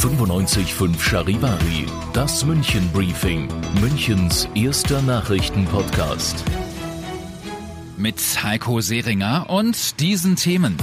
95.5 Charivari, das München Briefing, Münchens erster Nachrichtenpodcast. Mit Heiko Seringer und diesen Themen.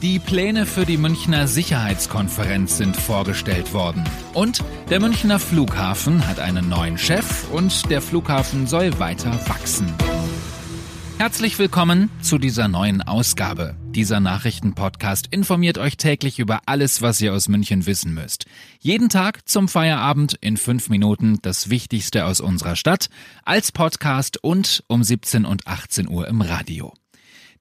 Die Pläne für die Münchner Sicherheitskonferenz sind vorgestellt worden. Und der Münchner Flughafen hat einen neuen Chef und der Flughafen soll weiter wachsen. Herzlich willkommen zu dieser neuen Ausgabe. Dieser Nachrichtenpodcast informiert euch täglich über alles, was ihr aus München wissen müsst. Jeden Tag zum Feierabend in fünf Minuten das Wichtigste aus unserer Stadt, als Podcast und um 17 und 18 Uhr im Radio.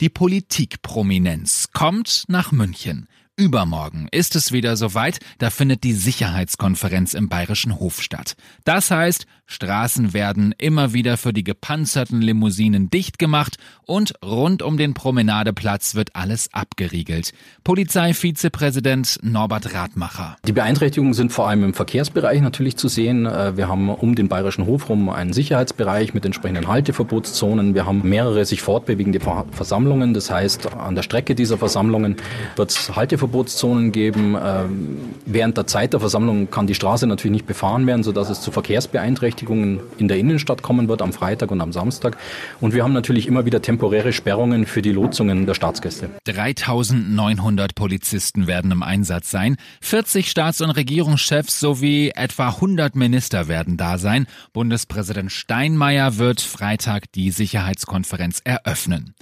Die Politikprominenz kommt nach München. Übermorgen ist es wieder soweit, da findet die Sicherheitskonferenz im Bayerischen Hof statt. Das heißt, Straßen werden immer wieder für die gepanzerten Limousinen dicht gemacht und rund um den Promenadeplatz wird alles abgeriegelt. Polizeivizepräsident Norbert Radmacher. Die Beeinträchtigungen sind vor allem im Verkehrsbereich natürlich zu sehen. Äh, wir haben um den Bayerischen Hof rum einen Sicherheitsbereich mit entsprechenden Halteverbotszonen. Wir haben mehrere sich fortbewegende Versammlungen. Das heißt, an der Strecke dieser Versammlungen wird es Halteverbotszonen geben. Ähm, während der Zeit der Versammlung kann die Straße natürlich nicht befahren werden, sodass es zu Verkehrsbeeinträchtigungen Beeinträchtigungen in der Innenstadt kommen wird am Freitag und am Samstag. Und wir haben natürlich immer wieder temporäre Sperrungen für die Lotsungen der Staatsgäste. 3900 Polizisten werden im Einsatz sein. 40 Staats- und Regierungschefs sowie etwa 100 Minister werden da sein. Bundespräsident Steinmeier wird Freitag die Sicherheitskonferenz eröffnen.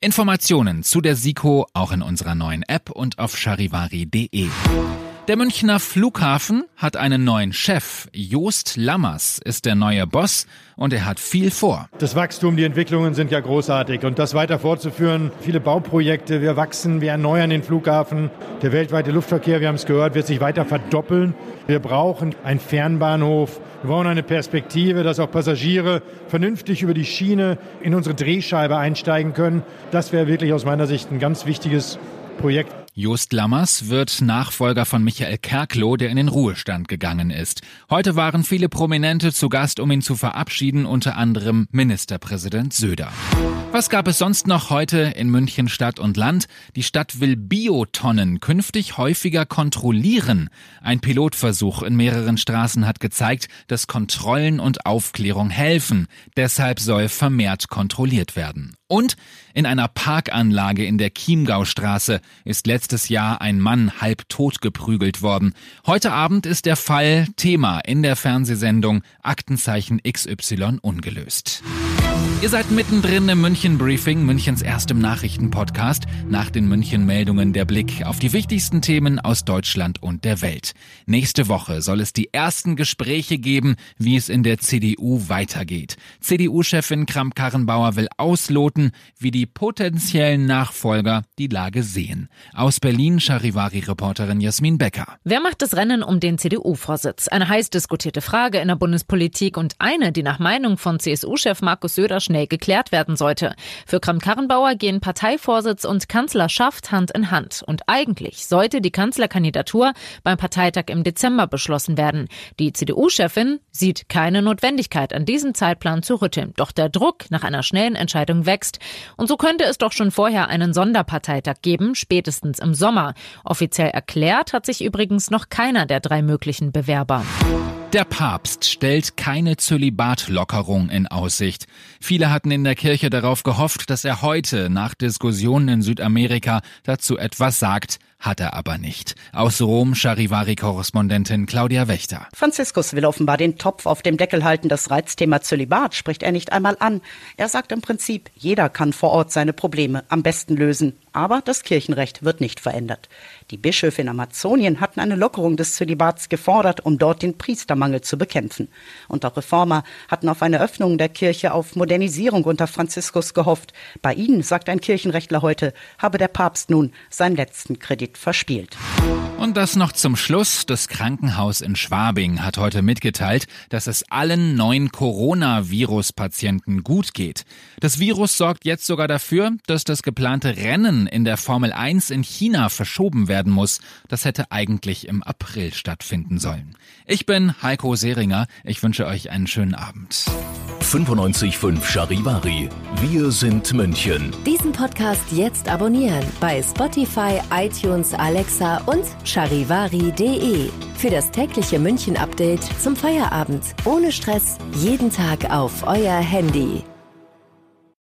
Informationen zu der SIKO auch in unserer neuen App und auf charivari.de. Der Münchner Flughafen hat einen neuen Chef. Joost Lammers ist der neue Boss und er hat viel vor. Das Wachstum, die Entwicklungen sind ja großartig und das weiter fortzuführen. Viele Bauprojekte, wir wachsen, wir erneuern den Flughafen. Der weltweite Luftverkehr, wir haben es gehört, wird sich weiter verdoppeln. Wir brauchen einen Fernbahnhof. Wir brauchen eine Perspektive, dass auch Passagiere vernünftig über die Schiene in unsere Drehscheibe einsteigen können. Das wäre wirklich aus meiner Sicht ein ganz wichtiges Projekt. Just Lammers wird Nachfolger von Michael Kerkloh, der in den Ruhestand gegangen ist. Heute waren viele Prominente zu Gast, um ihn zu verabschieden, unter anderem Ministerpräsident Söder. Was gab es sonst noch heute in München Stadt und Land? Die Stadt will Biotonnen künftig häufiger kontrollieren. Ein Pilotversuch in mehreren Straßen hat gezeigt, dass Kontrollen und Aufklärung helfen. Deshalb soll vermehrt kontrolliert werden. Und in einer Parkanlage in der Chiemgaustraße ist letztes Jahr ein Mann halb tot geprügelt worden. Heute Abend ist der Fall Thema in der Fernsehsendung Aktenzeichen XY ungelöst. Ihr seid mittendrin im München Briefing, Münchens erstem Nachrichtenpodcast. Nach den München Meldungen der Blick auf die wichtigsten Themen aus Deutschland und der Welt. Nächste Woche soll es die ersten Gespräche geben, wie es in der CDU weitergeht. CDU-Chefin Kramp-Karrenbauer will ausloten, wie die potenziellen Nachfolger die Lage sehen. Aus Berlin Charivari-Reporterin Jasmin Becker. Wer macht das Rennen um den CDU-Vorsitz? Eine heiß diskutierte Frage in der Bundespolitik und eine, die nach Meinung von CSU-Chef Markus Söder schnell geklärt werden sollte. Für Kramp-Karrenbauer gehen Parteivorsitz und Kanzlerschaft Hand in Hand. Und eigentlich sollte die Kanzlerkandidatur beim Parteitag im Dezember beschlossen werden. Die CDU-Chefin sieht keine Notwendigkeit, an diesem Zeitplan zu rütteln. Doch der Druck nach einer schnellen Entscheidung wächst. Und so könnte es doch schon vorher einen Sonderparteitag geben, spätestens im Sommer. Offiziell erklärt hat sich übrigens noch keiner der drei möglichen Bewerber. Der Papst stellt keine Zölibatlockerung in Aussicht. Viele hatten in der Kirche darauf gehofft, dass er heute nach Diskussionen in Südamerika dazu etwas sagt. Hat er aber nicht. Aus Rom Charivari-Korrespondentin Claudia Wächter. Franziskus will offenbar den Topf auf dem Deckel halten. Das Reizthema Zölibat spricht er nicht einmal an. Er sagt im Prinzip, jeder kann vor Ort seine Probleme am besten lösen. Aber das Kirchenrecht wird nicht verändert. Die Bischöfe in Amazonien hatten eine Lockerung des Zölibats gefordert, um dort den Priestermangel zu bekämpfen. Und auch Reformer hatten auf eine Öffnung der Kirche, auf Modernisierung unter Franziskus gehofft. Bei ihnen, sagt ein Kirchenrechtler heute, habe der Papst nun seinen letzten Kredit verspielt. Und das noch zum Schluss. Das Krankenhaus in Schwabing hat heute mitgeteilt, dass es allen neuen Coronavirus-Patienten gut geht. Das Virus sorgt jetzt sogar dafür, dass das geplante Rennen in der Formel 1 in China verschoben werden muss. Das hätte eigentlich im April stattfinden sollen. Ich bin Heiko Seringer. Ich wünsche euch einen schönen Abend. 95.5 Charivari. Wir sind München. Diesen Podcast jetzt abonnieren bei Spotify, iTunes, Alexa und charivari.de. Für das tägliche München-Update zum Feierabend. Ohne Stress. Jeden Tag auf euer Handy.